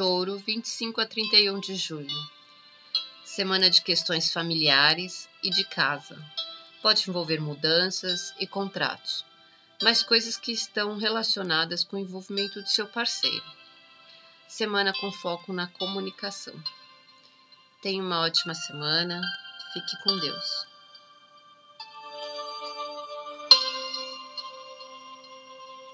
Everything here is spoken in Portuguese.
Touro, 25 a 31 de julho. Semana de questões familiares e de casa. Pode envolver mudanças e contratos, mas coisas que estão relacionadas com o envolvimento do seu parceiro. Semana com foco na comunicação. Tenha uma ótima semana. Fique com Deus.